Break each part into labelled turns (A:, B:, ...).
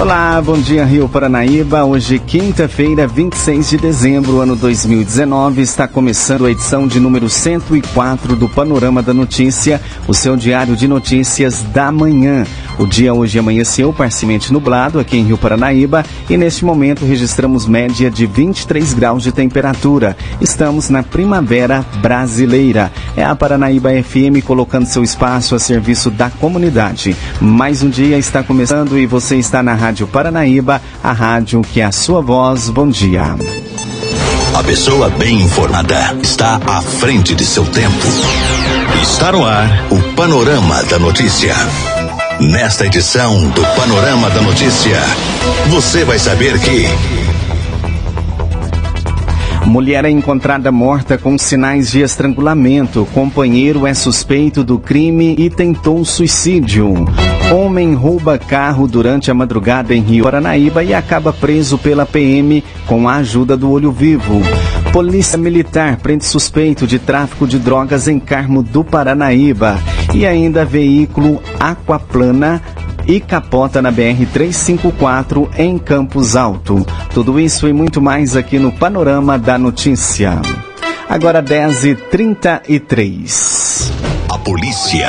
A: Olá, bom dia Rio Paranaíba. Hoje, quinta-feira, 26 de dezembro, ano 2019, está começando a edição de número 104 do Panorama da Notícia, o seu diário de notícias da manhã. O dia hoje amanheceu parcialmente nublado aqui em Rio Paranaíba e neste momento registramos média de 23 graus de temperatura. Estamos na primavera brasileira. É a Paranaíba FM colocando seu espaço a serviço da comunidade. Mais um dia está começando e você está na Rádio Paranaíba, a rádio que é a sua voz. Bom dia.
B: A pessoa bem informada está à frente de seu tempo. Está no ar o Panorama da Notícia. Nesta edição do Panorama da Notícia, você vai saber que.
A: Mulher é encontrada morta com sinais de estrangulamento. Companheiro é suspeito do crime e tentou suicídio. Homem rouba carro durante a madrugada em Rio Paranaíba e acaba preso pela PM com a ajuda do olho vivo. Polícia Militar prende suspeito de tráfico de drogas em Carmo do Paranaíba. E ainda veículo aquaplana e capota na BR-354 em Campos Alto. Tudo isso e muito mais aqui no Panorama da Notícia. Agora 10h33.
B: A polícia.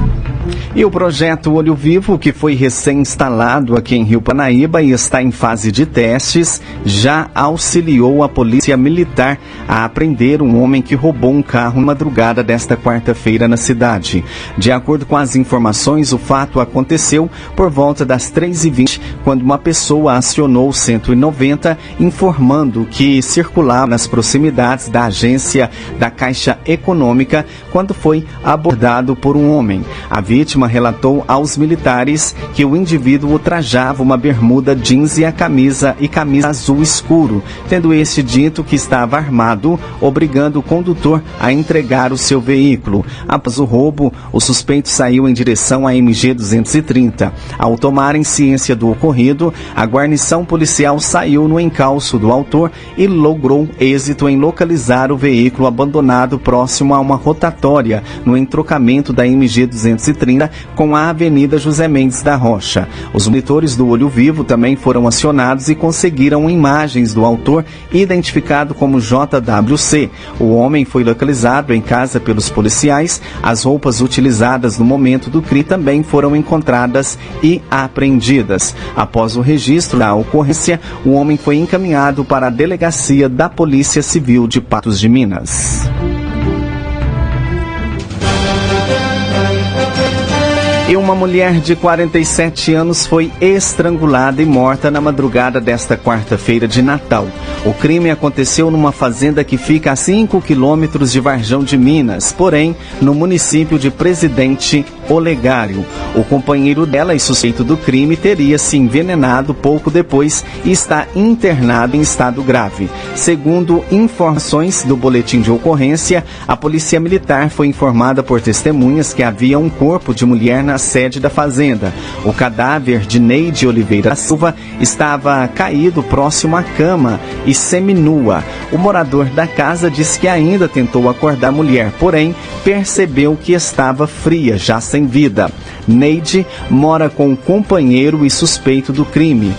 A: E o projeto Olho Vivo, que foi recém-instalado aqui em Rio Panaíba e está em fase de testes, já auxiliou a Polícia Militar a apreender um homem que roubou um carro na madrugada desta quarta-feira na cidade. De acordo com as informações, o fato aconteceu por volta das 3h20, quando uma pessoa acionou o 190 informando que circulava nas proximidades da agência da Caixa Econômica quando foi abordado por um homem. A vítima vítima relatou aos militares que o indivíduo trajava uma bermuda jeans e a camisa e camisa azul escuro, tendo este dito que estava armado, obrigando o condutor a entregar o seu veículo. Após o roubo, o suspeito saiu em direção à MG 230. Ao tomarem ciência do ocorrido, a guarnição policial saiu no encalço do autor e logrou êxito em localizar o veículo abandonado próximo a uma rotatória no entrocamento da MG 230 com a Avenida José Mendes da Rocha. Os monitores do Olho Vivo também foram acionados e conseguiram imagens do autor, identificado como JWC. O homem foi localizado em casa pelos policiais. As roupas utilizadas no momento do crime também foram encontradas e apreendidas. Após o registro da ocorrência, o homem foi encaminhado para a delegacia da Polícia Civil de Patos de Minas. E uma mulher de 47 anos foi estrangulada e morta na madrugada desta quarta-feira de Natal. O crime aconteceu numa fazenda que fica a 5 quilômetros de Varjão de Minas, porém, no município de Presidente Olegário. O companheiro dela e suspeito do crime teria se envenenado pouco depois e está internado em estado grave. Segundo informações do boletim de ocorrência, a polícia militar foi informada por testemunhas que havia um corpo de mulher na sede da fazenda. O cadáver de Neide Oliveira Silva estava caído próximo à cama e seminua. O morador da casa disse que ainda tentou acordar a mulher, porém percebeu que estava fria, já sem vida. Neide mora com um companheiro e suspeito do crime.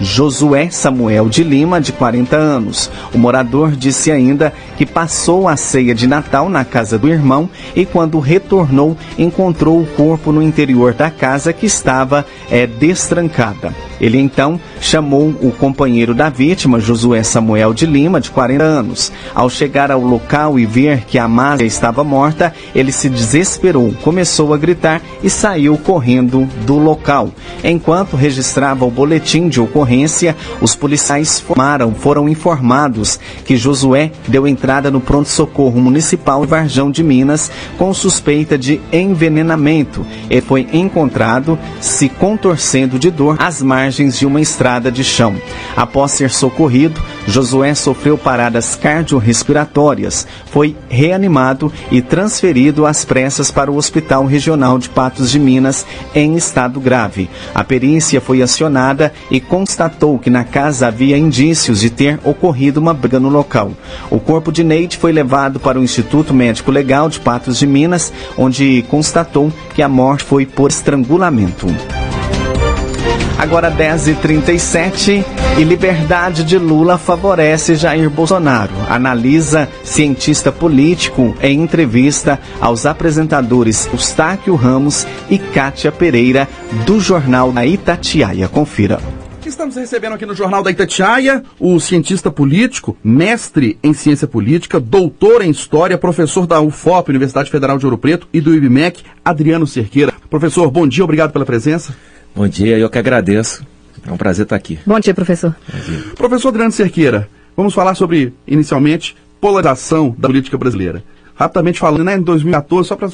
A: Josué Samuel de Lima, de 40 anos. O morador disse ainda que passou a ceia de Natal na casa do irmão e, quando retornou, encontrou o corpo no interior da casa que estava é, destrancada. Ele então chamou o companheiro da vítima, Josué Samuel de Lima, de 40 anos. Ao chegar ao local e ver que a Másia estava morta, ele se desesperou, começou a gritar e saiu correndo do local. Enquanto registrava o boletim de ocorrência, os policiais formaram, foram informados que Josué deu entrada no pronto-socorro municipal Varjão de Minas com suspeita de envenenamento. Ele foi encontrado se contorcendo de dor às margens de uma estrada de chão. Após ser socorrido, Josué sofreu paradas cardiorrespiratórias, foi reanimado e transferido às pressas para o Hospital Regional de Patos de Minas em estado grave. A perícia foi acionada e constatou que na casa havia indícios de ter ocorrido uma briga no local. O corpo de Neide foi levado para o Instituto Médico Legal de Patos de Minas, onde constatou que a morte foi por estrangulamento. Agora 10h37 e liberdade de Lula favorece Jair Bolsonaro. Analisa cientista político em entrevista aos apresentadores Eustáquio Ramos e Kátia Pereira do Jornal da Itatiaia. Confira.
C: Estamos recebendo aqui no Jornal da Itatiaia o cientista político, mestre em ciência política, doutor em história, professor da UFOP, Universidade Federal de Ouro Preto, e do IBMEC, Adriano Cerqueira. Professor, bom dia, obrigado pela presença.
D: Bom dia, eu que agradeço. É um prazer estar aqui.
E: Bom dia, professor.
C: Bom dia. Professor Adriano Cerqueira, vamos falar sobre, inicialmente, polarização da política brasileira. Rapidamente falando, né, em 2014, só para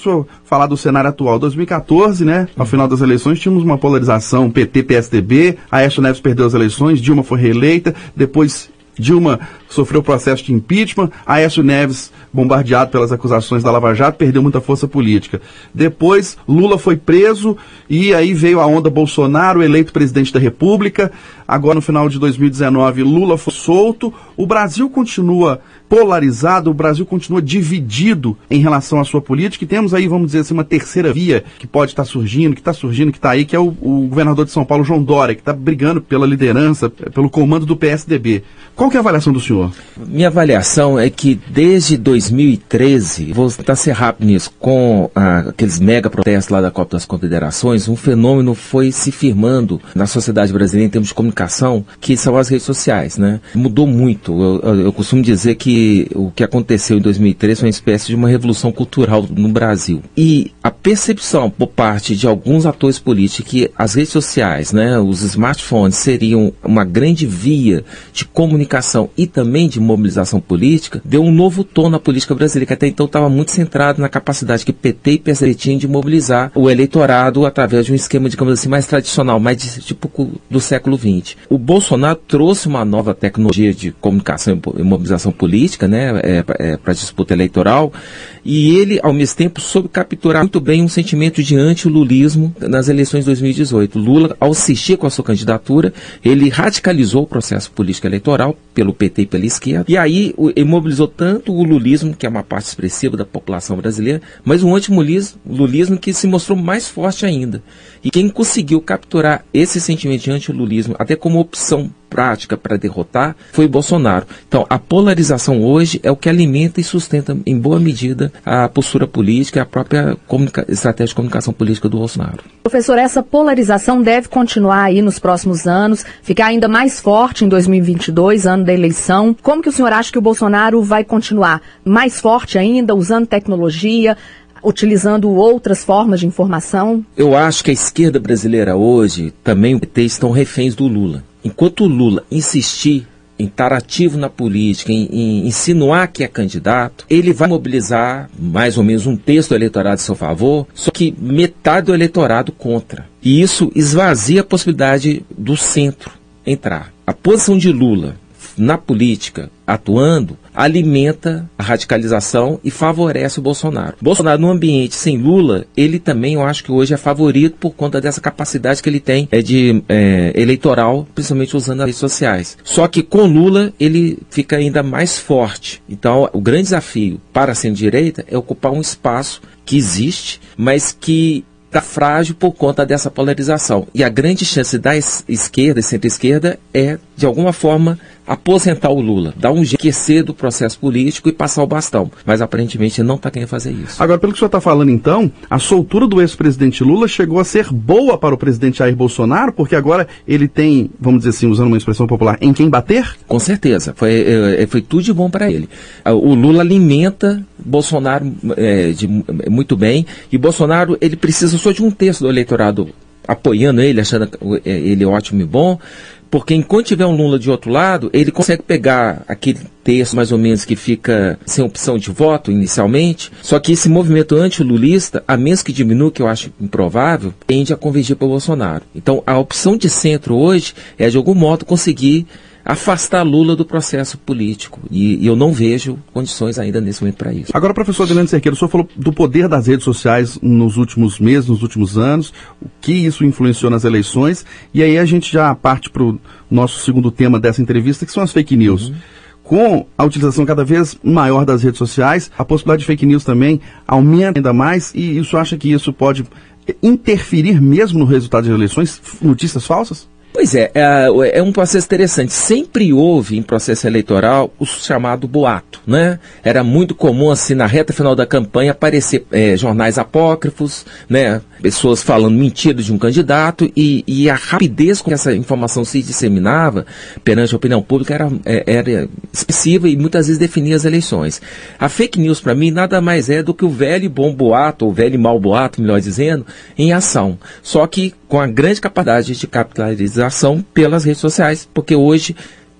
C: falar do cenário atual, 2014, né, ao final das eleições, tínhamos uma polarização PT-PSDB, Aécio Neves perdeu as eleições, Dilma foi reeleita, depois Dilma sofreu processo de impeachment, Aécio Neves, bombardeado pelas acusações da Lava Jato, perdeu muita força política. Depois, Lula foi preso e aí veio a onda Bolsonaro, eleito presidente da República. Agora, no final de 2019, Lula foi solto. O Brasil continua polarizado, o Brasil continua dividido em relação à sua política. E temos aí, vamos dizer assim, uma terceira via que pode estar surgindo, que está surgindo, que está aí, que é o, o, governador de São Paulo, João Dória, que está brigando pela liderança, pelo comando do PSDB. Qual que é a avaliação do senhor?
D: Minha avaliação é que desde 2013, vou tentar ser rápido nisso, com ah, aqueles mega protestos lá da Copa das Confederações, um fenômeno foi se firmando na sociedade brasileira em termos de comunicação, que são as redes sociais, né? Mudou muito. Eu, eu, eu costumo dizer que o que aconteceu em 2003 foi uma espécie de uma revolução cultural no Brasil. E a percepção por parte de alguns atores políticos que as redes sociais, né, os smartphones seriam uma grande via de comunicação e também de mobilização política, deu um novo tom na política brasileira, que até então estava muito centrado na capacidade que PT e PSDB tinham de mobilizar o eleitorado através de um esquema, digamos assim, mais tradicional, mais de, tipo do século XX. O Bolsonaro trouxe uma nova tecnologia de comunicação e mobilização política política, né, é, é, para disputa eleitoral, e ele, ao mesmo tempo, soube capturar muito bem um sentimento de anti-lulismo nas eleições de 2018. Lula, ao assistir com a sua candidatura, ele radicalizou o processo político eleitoral pelo PT e pela esquerda, e aí ele mobilizou tanto o lulismo, que é uma parte expressiva da população brasileira, mas um anti-lulismo que se mostrou mais forte ainda. E quem conseguiu capturar esse sentimento de anti-lulismo, até como opção prática para derrotar foi Bolsonaro. Então, a polarização hoje é o que alimenta e sustenta, em boa medida, a postura política e a própria estratégia de comunicação política do Bolsonaro.
E: Professor, essa polarização deve continuar aí nos próximos anos, ficar ainda mais forte em 2022, ano da eleição. Como que o senhor acha que o Bolsonaro vai continuar mais forte ainda, usando tecnologia, utilizando outras formas de informação?
D: Eu acho que a esquerda brasileira hoje, também o PT, estão reféns do Lula. Enquanto o Lula insistir em estar ativo na política, em, em, insinuar que é candidato, ele vai mobilizar mais ou menos um terço do eleitorado a seu favor, só que metade do eleitorado contra. E isso esvazia a possibilidade do centro entrar. A posição de Lula na política, atuando, alimenta a radicalização e favorece o Bolsonaro. Bolsonaro, no ambiente sem Lula, ele também, eu acho que hoje é favorito por conta dessa capacidade que ele tem é de é, eleitoral, principalmente usando as redes sociais. Só que com Lula, ele fica ainda mais forte. Então, o grande desafio para a centro-direita é ocupar um espaço que existe, mas que está frágil por conta dessa polarização. E a grande chance da esquerda e centro-esquerda é, de alguma forma, aposentar o Lula, dar um jeito do processo político e passar o bastão. Mas aparentemente não está querendo fazer isso.
C: Agora, pelo que o senhor está falando então, a soltura do ex-presidente Lula chegou a ser boa para o presidente Jair Bolsonaro, porque agora ele tem, vamos dizer assim, usando uma expressão popular, em quem bater?
D: Com certeza. Foi, é, é foi tudo de bom para ele. Ah, o Lula alimenta Bolsonaro é, de, muito bem e Bolsonaro ele precisa só de um terço do eleitorado apoiando ele, achando ele ótimo e bom, Porque enquanto tiver um Lula de outro lado, ele consegue pegar aquele terço mais ou menos que fica sem opção de voto inicialmente. Só que esse movimento anti-lulista, a menos que diminua, que eu acho improvável, tende a convergir para o Bolsonaro. Então a opção de centro hoje é de algum modo conseguir afastar Lula do processo político. E, e, eu não vejo condições ainda nesse momento para isso.
C: Agora, professor Adriano Cerqueira, o senhor falou do poder das redes sociais nos últimos meses, nos últimos anos, o que isso influenciou nas eleições, e aí a gente já parte para o nosso segundo tema dessa entrevista, que são as fake news. Uhum. Com a utilização cada vez maior das redes sociais, a possibilidade de fake news também aumenta ainda mais, e isso acha que isso pode interferir mesmo no resultado das eleições, notícias falsas?
D: Pois é, é, é, um processo interessante. Sempre houve em processo eleitoral o chamado boato, né? Era muito comum, assim, na reta final da campanha, aparecer é, jornais apócrifos, né? Pessoas falando mentiras de um candidato e, e, a rapidez com que essa informação se disseminava perante a opinião pública era, é, era expressiva e muitas vezes definia as eleições. A fake news, para mim, nada mais é do que o velho bom boato, ou velho mau boato, melhor dizendo, em ação. Só que com a grande capacidade de pelas redes sociais, porque hoje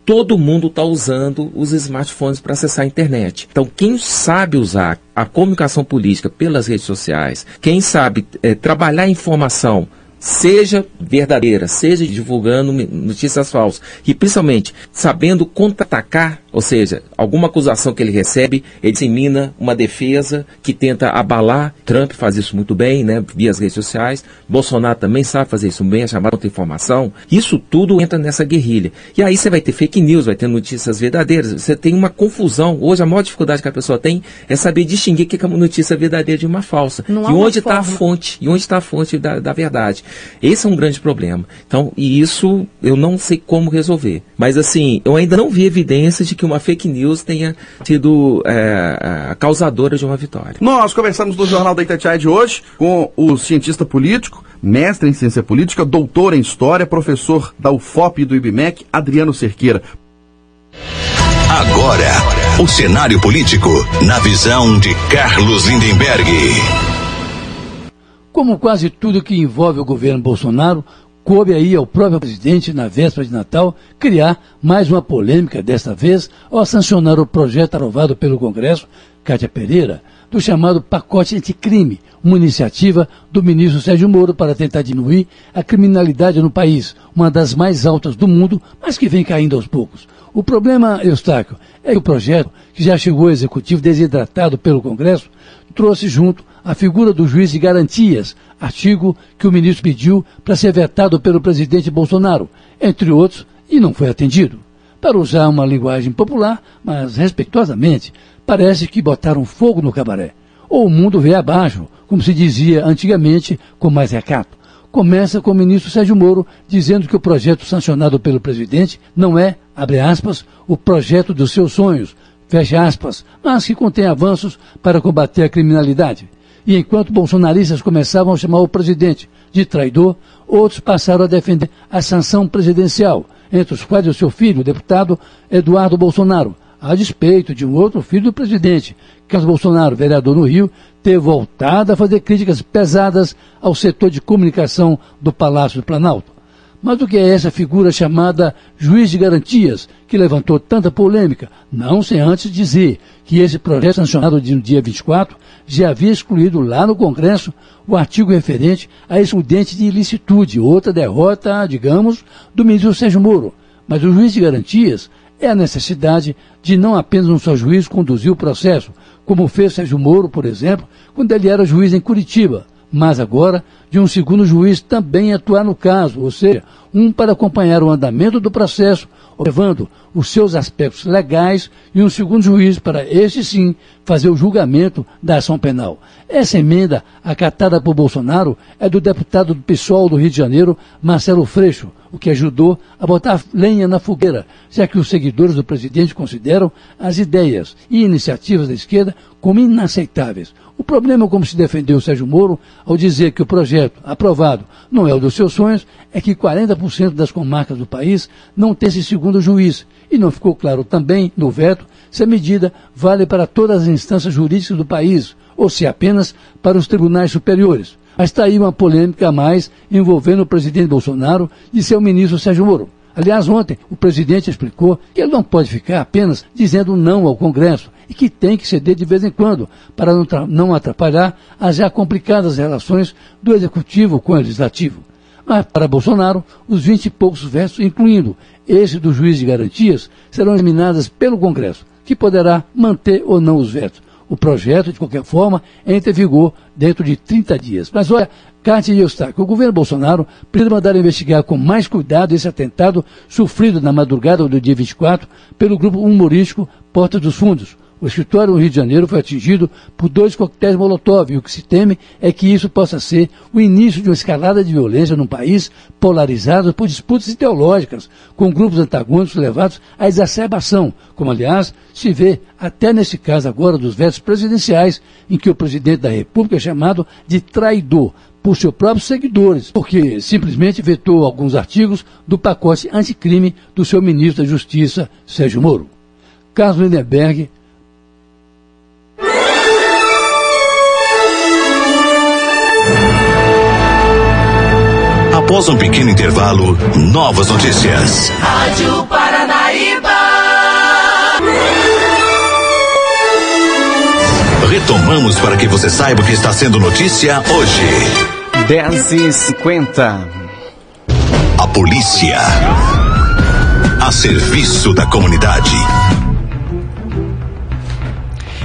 D: todo mundo está usando os smartphones para acessar a internet. Então, quem sabe usar a comunicação política pelas redes sociais, quem sabe é, trabalhar informação seja verdadeira, seja divulgando notícias falsas e principalmente sabendo contra-atacar ou seja, alguma acusação que ele recebe, ele dissemina uma defesa que tenta abalar. Trump faz isso muito bem, né, via as redes sociais. Bolsonaro também sabe fazer isso bem, a chamada contra-informação. Isso tudo entra nessa guerrilha. E aí você vai ter fake news, vai ter notícias verdadeiras. Você tem uma confusão. Hoje a maior dificuldade que a pessoa tem é saber distinguir o que é uma notícia verdadeira de uma falsa. Não e onde está a fonte? E onde está a fonte da, da verdade? Esse é um grande problema. Então, e isso eu não sei como resolver. Mas assim, eu ainda não vi evidências de que uma fake news tenha sido é, a causadora de uma vitória.
C: Nós conversamos no Jornal da Itatiaia de hoje com o cientista político, mestre em ciência política, doutor em história, professor da UFOP e do IBMEC, Adriano Cerqueira.
B: Agora, o cenário político na visão de Carlos Lindenberg.
F: Como quase tudo que envolve o governo Bolsonaro, coube aí ao próprio presidente, na véspera de Natal, criar mais uma polêmica, desta vez, ao sancionar o projeto aprovado pelo Congresso, Cátia Pereira, do chamado pacote anticrime, uma iniciativa do ministro Sérgio Moro para tentar diminuir a criminalidade no país, uma das mais altas do mundo, mas que vem caindo aos poucos. O problema, Eustáquio, é que o projeto, que já chegou ao executivo desidratado pelo Congresso, trouxe junto a figura do juiz de garantias, artigo que o ministro pediu para ser vetado pelo presidente Bolsonaro, entre outros, e não foi atendido. Para usar uma linguagem popular, mas respeitosamente, parece que botaram fogo no cabaré. Ou o mundo veio abaixo, como se dizia antigamente, com mais recato. Começa com o ministro Sérgio Moro dizendo que o projeto sancionado pelo presidente não é, abre aspas, o projeto dos seus sonhos, fecha aspas, mas que contém avanços para combater a criminalidade. E enquanto bolsonaristas começavam a chamar o presidente de traidor, outros passaram a defender a sanção presidencial, entre os quais o seu filho, o deputado Eduardo Bolsonaro, a despeito de um outro filho do presidente, Carlos Bolsonaro, vereador no Rio, ter voltado a fazer críticas pesadas ao setor de comunicação do Palácio do Planalto. Mas o que é essa figura chamada juiz de garantias, que levantou tanta polêmica? Não sem antes dizer que esse projeto sancionado no dia 24 já havia excluído lá no Congresso o artigo referente a excludente de ilicitude, outra derrota, digamos, do ministro Sérgio Moro. Mas o juiz de garantias é a necessidade de não apenas um só juiz conduzir o processo, como fez Sérgio Moro, por exemplo, quando ele era juiz em Curitiba mas agora de um segundo juiz também atuar no caso, ou seja, um para acompanhar o andamento do processo, observando os seus aspectos legais, e um segundo juiz para, este sim, fazer o julgamento da ação penal. Essa emenda, acatada por Bolsonaro, é do deputado do PSOL do Rio de Janeiro, Marcelo Freixo, o que ajudou a botar lenha na fogueira, já que os seguidores do presidente consideram as ideias e iniciativas da esquerda como inaceitáveis. O problema, como se defendeu Sérgio Moro, ao dizer que o projeto aprovado não é o dos seus sonhos, é que 40% das comarcas do país não tem esse segundo juiz. E não ficou claro também, no veto, se a medida vale para todas as instâncias jurídicas do país, ou se apenas para os tribunais superiores. Mas está aí uma polêmica a mais envolvendo o presidente Bolsonaro e seu ministro Sérgio Moro. Aliás, ontem o presidente explicou que ele não pode ficar apenas dizendo não ao Congresso e que tem que ceder de vez em quando, para não atrapalhar as já complicadas relações do Executivo com o Legislativo. Mas, para Bolsonaro, os vinte e poucos vetos, incluindo esse do juiz de garantias, serão examinadas pelo Congresso, que poderá manter ou não os vetos. O projeto, de qualquer forma, entra em vigor dentro de 30 dias. Mas olha, Cátia e Eustáquio, o governo Bolsonaro precisa mandar investigar com mais cuidado esse atentado sofrido na madrugada do dia 24 pelo grupo humorístico Porta dos Fundos. O escritório no Rio de Janeiro foi atingido por dois coquetéis Molotov e o que se teme é que isso possa ser o início de uma escalada de violência num país polarizado por disputas ideológicas, com grupos antagônicos levados à exacerbação, como aliás se vê até nesse caso agora dos vetos presidenciais, em que o presidente da República é chamado de traidor por seus próprios seguidores, porque simplesmente vetou alguns artigos do pacote anticrime do seu ministro da Justiça, Sérgio Moro. Carlos Lindenberg,
B: Após um pequeno intervalo, novas notícias.
G: Rádio Paranaíba.
B: Retomamos para que você saiba o que está sendo notícia hoje.
A: 10 e 50
B: A polícia. A serviço da comunidade.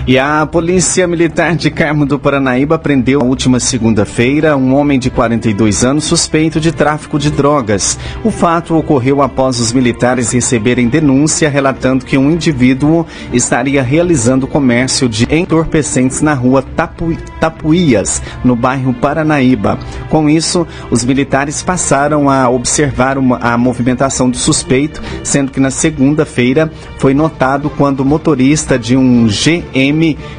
A: E a Polícia Militar de Carmo do Paranaíba prendeu na última segunda-feira um homem de 42 anos suspeito de tráfico de drogas. O fato ocorreu após os militares receberem denúncia relatando que um indivíduo estaria realizando comércio de entorpecentes na rua Tapu... Tapuias, no bairro Paranaíba. Com isso, os militares passaram a observar uma... a movimentação do suspeito, sendo que na segunda-feira foi notado quando o motorista de um GM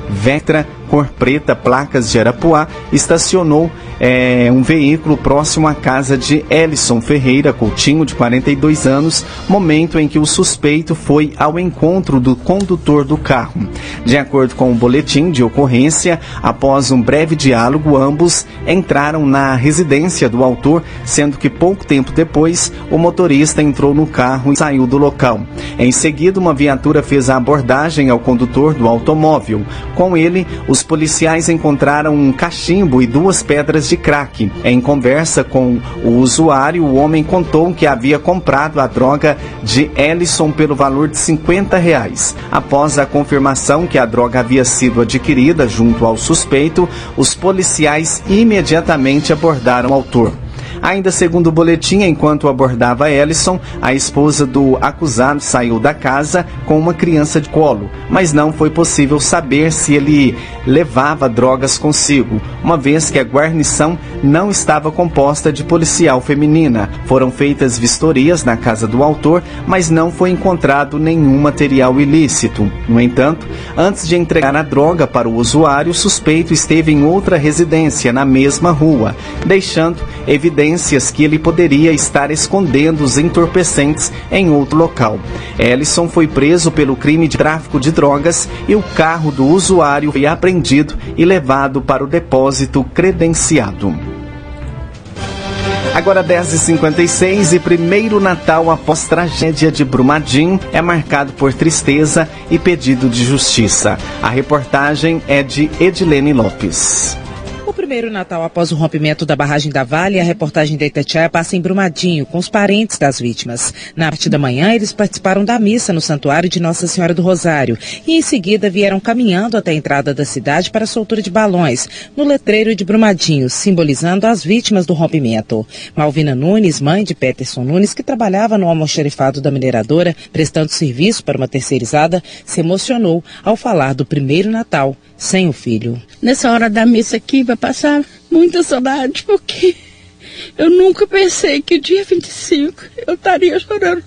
A: Vectra cor preta, placas de Arapuá, estacionou é, um veículo próximo à casa de Ellison Ferreira Coutinho, de 42 anos, momento em que o suspeito foi ao encontro do condutor do carro. De acordo com o boletim de ocorrência, após um breve diálogo, ambos entraram na residência do autor, sendo que pouco tempo depois o motorista entrou no carro e saiu do local. Em seguida, uma viatura fez a abordagem ao condutor do automóvel. Com ele, os policiais encontraram um cachimbo e duas pedras de crack. Em conversa com o usuário, o homem contou que havia comprado a droga de Ellison pelo valor de 50 reais. Após a confirmação que a droga havia sido adquirida junto ao suspeito, os policiais imediatamente abordaram o autor. Ainda segundo o boletim, enquanto abordava Ellison, a esposa do acusado saiu da casa com uma criança de colo, mas não foi possível saber se ele levava drogas consigo, uma vez que a guarnição não estava composta de policial feminina. Foram feitas vistorias na casa do autor, mas não foi encontrado nenhum material ilícito. No entanto, antes de entregar a droga para o usuário, o suspeito esteve em outra residência na mesma rua, deixando evidências que ele poderia estar escondendo os entorpecentes em outro local. Ellison foi preso pelo crime de tráfico de drogas e o carro do usuário foi apreendido e levado para o depósito credenciado. Agora 10h56 e primeiro Natal após tragédia de Brumadinho é marcado por tristeza e pedido de justiça. A reportagem é de Edilene Lopes.
H: O primeiro Natal após o rompimento da barragem da Vale, a reportagem da Itatiaia passa em Brumadinho, com os parentes das vítimas. Na parte da manhã, eles participaram da missa no Santuário de Nossa Senhora do Rosário e em seguida vieram caminhando até a entrada da cidade para a soltura de balões, no letreiro de Brumadinho, simbolizando as vítimas do rompimento. Malvina Nunes, mãe de Peterson Nunes, que trabalhava no almoxerifado da mineradora, prestando serviço para uma terceirizada, se emocionou ao falar do primeiro Natal sem o filho.
I: Nessa hora da missa aqui vai passar muita saudade, porque eu nunca pensei que dia 25 eu estaria chorando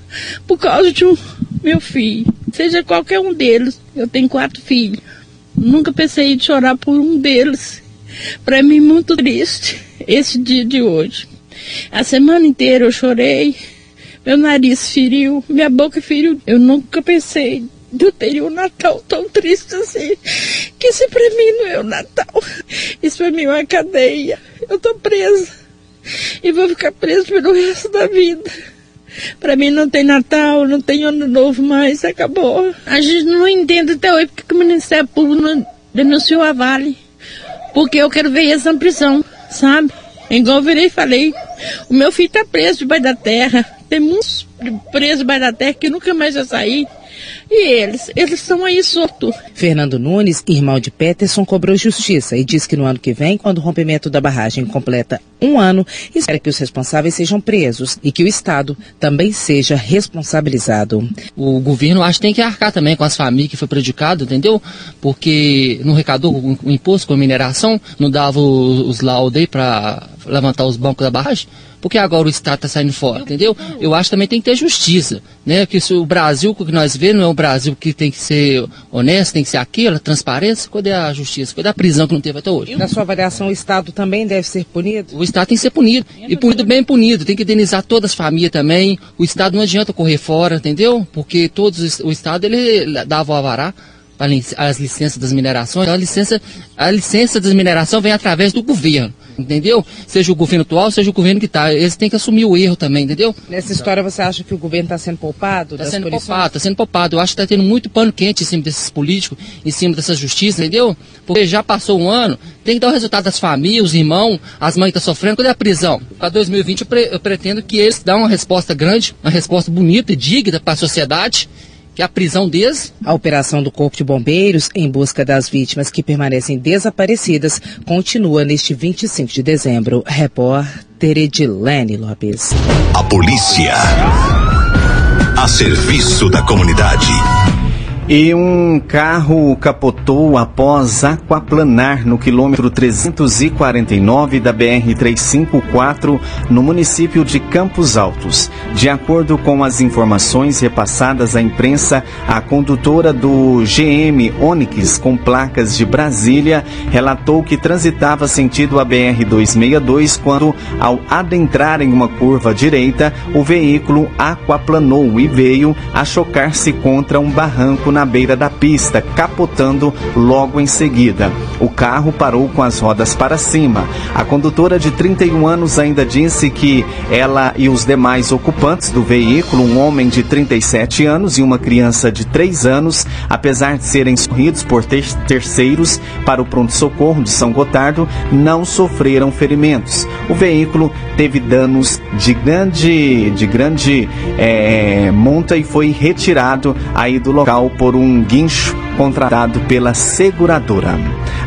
I: por causa de um meu filho. Seja qualquer um deles. Eu tenho quatro filhos. Nunca pensei em chorar por um deles. Para mim, muito triste esse dia de hoje. A semana inteira eu chorei, meu nariz feriu, minha boca feriu. Eu nunca pensei eu teria um Natal tão triste assim, não o Natal. Isso é uma cadeia. Eu tô presa. E vou ficar presa pelo resto da vida. Para mim não tem Natal, não tem Ano Novo mais, acabou. A gente não entende até hoje porque o Ministério Público denunciou a Vale. Porque eu quero ver eles na prisão, sabe? Igual eu virei e falei, o meu filho está preso debaixo da terra. Tem muitos presos debaixo da terra que nunca mais vai sair. E eles? Eles estão aí soltos.
H: Fernando Nunes, irmão de Peterson, cobrou justiça e diz que no ano que vem, quando o rompimento da barragem completa um ano, espera que os responsáveis sejam presos e que o Estado também seja responsabilizado.
J: O governo acho que tem que arcar também com as famílias que foi prejudicado, entendeu? Porque não arrecadou o imposto com a mineração, não dava os laudos aí para levantar os bancos da barragem porque agora o Estado está saindo fora, entendeu? Eu acho que também tem que ter justiça, né? Que se o Brasil que nós vemos não é um Brasil que tem que ser honesto, tem que ser aquilo, transparência, cadê a justiça? Cadê a prisão que não teve até hoje?
H: Na sua avaliação, o Estado também deve ser punido?
J: O Estado tem que ser punido, e punido bem punido, tem que indenizar todas as famílias também, o Estado não adianta correr fora, entendeu? Porque todos, o Estado, ele dava o avará, as licenças das minerações, a licença, a licença das minerações vem através do governo entendeu? Seja o governo atual, seja o governo que está. Eles têm que assumir o erro também, entendeu?
H: Nessa história você acha que o governo está sendo poupado?
J: Está sendo punições? poupado, está sendo poupado. Eu acho que está tendo muito pano quente em cima desses políticos, em cima dessa justiça, entendeu? Porque já passou um ano, tem que dar o resultado das famílias, os irmãos, as mães que estão sofrendo, quando é a prisão? Para 2020 eu, pre eu pretendo que eles dão uma resposta grande, uma resposta bonita e digna para a sociedade que a prisão deles.
H: A operação do Corpo de Bombeiros em busca das vítimas que permanecem desaparecidas continua neste 25 de dezembro. Repórter Edilene Lopes.
B: A polícia. A serviço da comunidade.
A: E um carro capotou após aquaplanar no quilômetro 349 da BR-354, no município de Campos Altos. De acordo com as informações repassadas à imprensa, a condutora do GM Onix com placas de Brasília relatou que transitava sentido a BR-262 quando, ao adentrar em uma curva direita, o veículo aquaplanou e veio a chocar-se contra um barranco na na beira da pista, capotando logo em seguida. O carro parou com as rodas para cima. A condutora de 31 anos ainda disse que ela e os demais ocupantes do veículo, um homem de 37 anos e uma criança de 3 anos, apesar de serem sorridos por ter terceiros para o pronto-socorro de São Gotardo, não sofreram ferimentos. O veículo teve danos de grande, de grande é, monta e foi retirado aí do local por por um guincho contratado pela seguradora.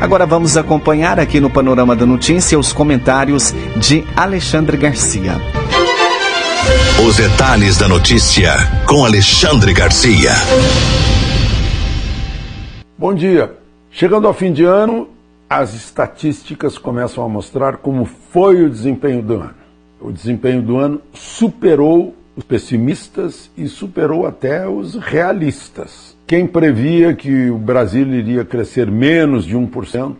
A: Agora vamos acompanhar aqui no Panorama da Notícia os comentários de Alexandre Garcia.
B: Os detalhes da notícia com Alexandre Garcia.
K: Bom dia. Chegando ao fim de ano, as estatísticas começam a mostrar como foi o desempenho do ano. O desempenho do ano superou os pessimistas e superou até os realistas. Quem previa que o Brasil iria crescer menos de 1%,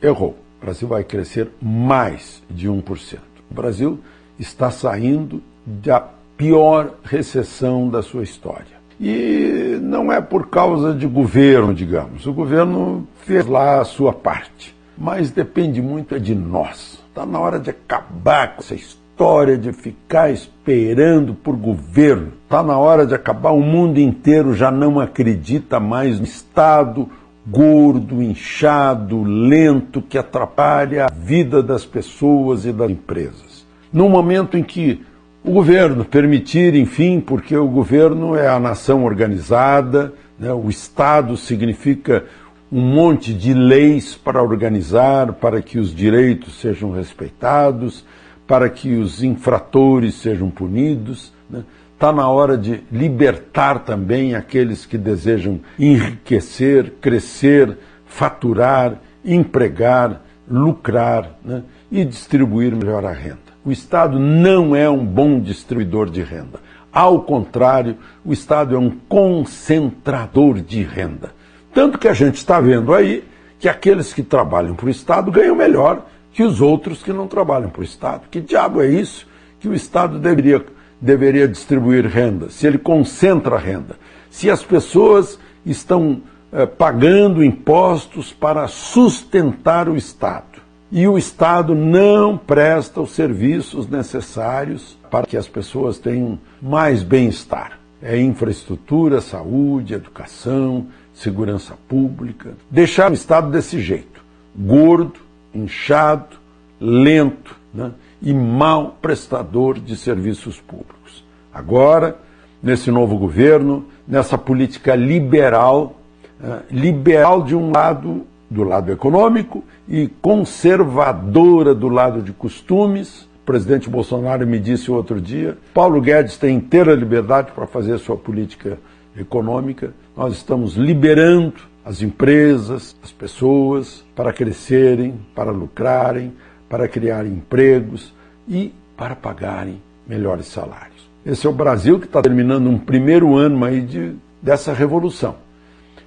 K: errou. O Brasil vai crescer mais de 1%. O Brasil está saindo da pior recessão da sua história. E não é por causa de governo, digamos. O governo fez lá a sua parte. Mas depende muito é de nós. Está na hora de acabar com essa história história de ficar esperando por governo. Está na hora de acabar. O mundo inteiro já não acredita mais no Estado gordo, inchado, lento, que atrapalha a vida das pessoas e das empresas. No momento em que o governo permitir, enfim, porque o governo é a nação organizada, né? o Estado significa um monte de leis para organizar, para que os direitos sejam respeitados, para que os infratores sejam punidos. Está né? Tá na hora de libertar também aqueles que desejam enriquecer, crescer, faturar, empregar, lucrar né? e distribuir melhor a renda. O Estado não é um bom distribuidor de renda. Ao contrário, o Estado é um concentrador de renda. Tanto que a gente está vendo aí que aqueles que trabalham para o Estado ganham melhor que os outros que não trabalham para o Estado. Que diabo é isso que o Estado deveria, deveria distribuir renda, se ele concentra a renda? Se as pessoas estão eh, pagando impostos para sustentar o Estado. e o Estado não presta os serviços necessários para que as pessoas tenham mais bem-estar. É infraestrutura, saúde, educação, segurança pública. Deixar o Estado desse jeito, gordo, inchado, lento né? e mal prestador de serviços públicos. Agora, nesse novo governo, nessa política liberal, uh, liberal de um lado, do lado econômico, e conservadora do lado de costumes. O presidente Bolsonaro me disse outro dia: Paulo Guedes tem inteira liberdade para fazer a sua política econômica. Nós estamos liberando as empresas, as pessoas para crescerem, para lucrarem, para criar empregos e para pagarem melhores salários. Esse é o Brasil que está terminando um primeiro ano aí de, dessa revolução.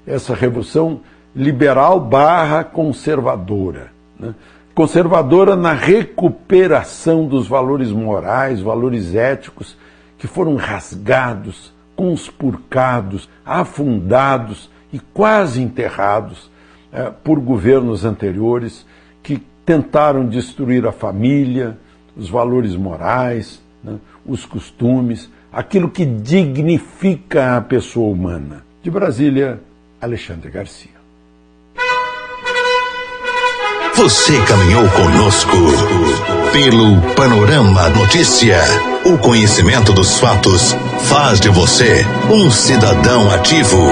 K: Essa revolução liberal barra conservadora. Né? Conservadora na recuperação dos valores morais, valores éticos que foram rasgados, conspurcados, afundados e quase enterrados é, por governos anteriores que tentaram destruir a família, os valores morais, né, os costumes, aquilo que dignifica a pessoa humana. De Brasília, Alexandre Garcia.
B: Você caminhou conosco pelo Panorama Notícia. O conhecimento dos fatos faz de você um cidadão ativo.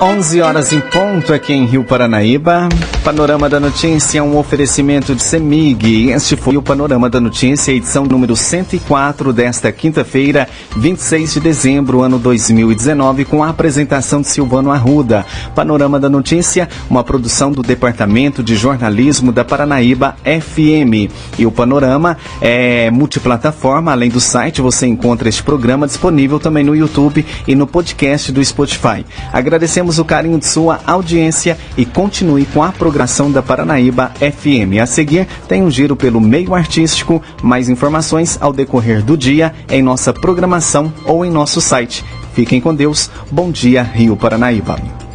A: 11 horas em ponto aqui em Rio Paranaíba. Panorama da Notícia, um oferecimento de Semig. Este foi o Panorama da Notícia, edição número 104 desta quinta-feira, 26 de dezembro, ano 2019, com a apresentação de Silvano Arruda. Panorama da Notícia, uma produção do Departamento de Jornalismo da Paranaíba FM. E o Panorama é multiplataforma, além do site, você encontra este programa disponível também no YouTube e no podcast do Spotify. Agradecemos O carinho de sua audiência e continue com a programação da Paranaíba FM. A seguir, tem um giro pelo meio artístico. Mais informações ao decorrer do dia em nossa programação ou em nosso site. Fiquem com Deus. Bom dia, Rio Paranaíba.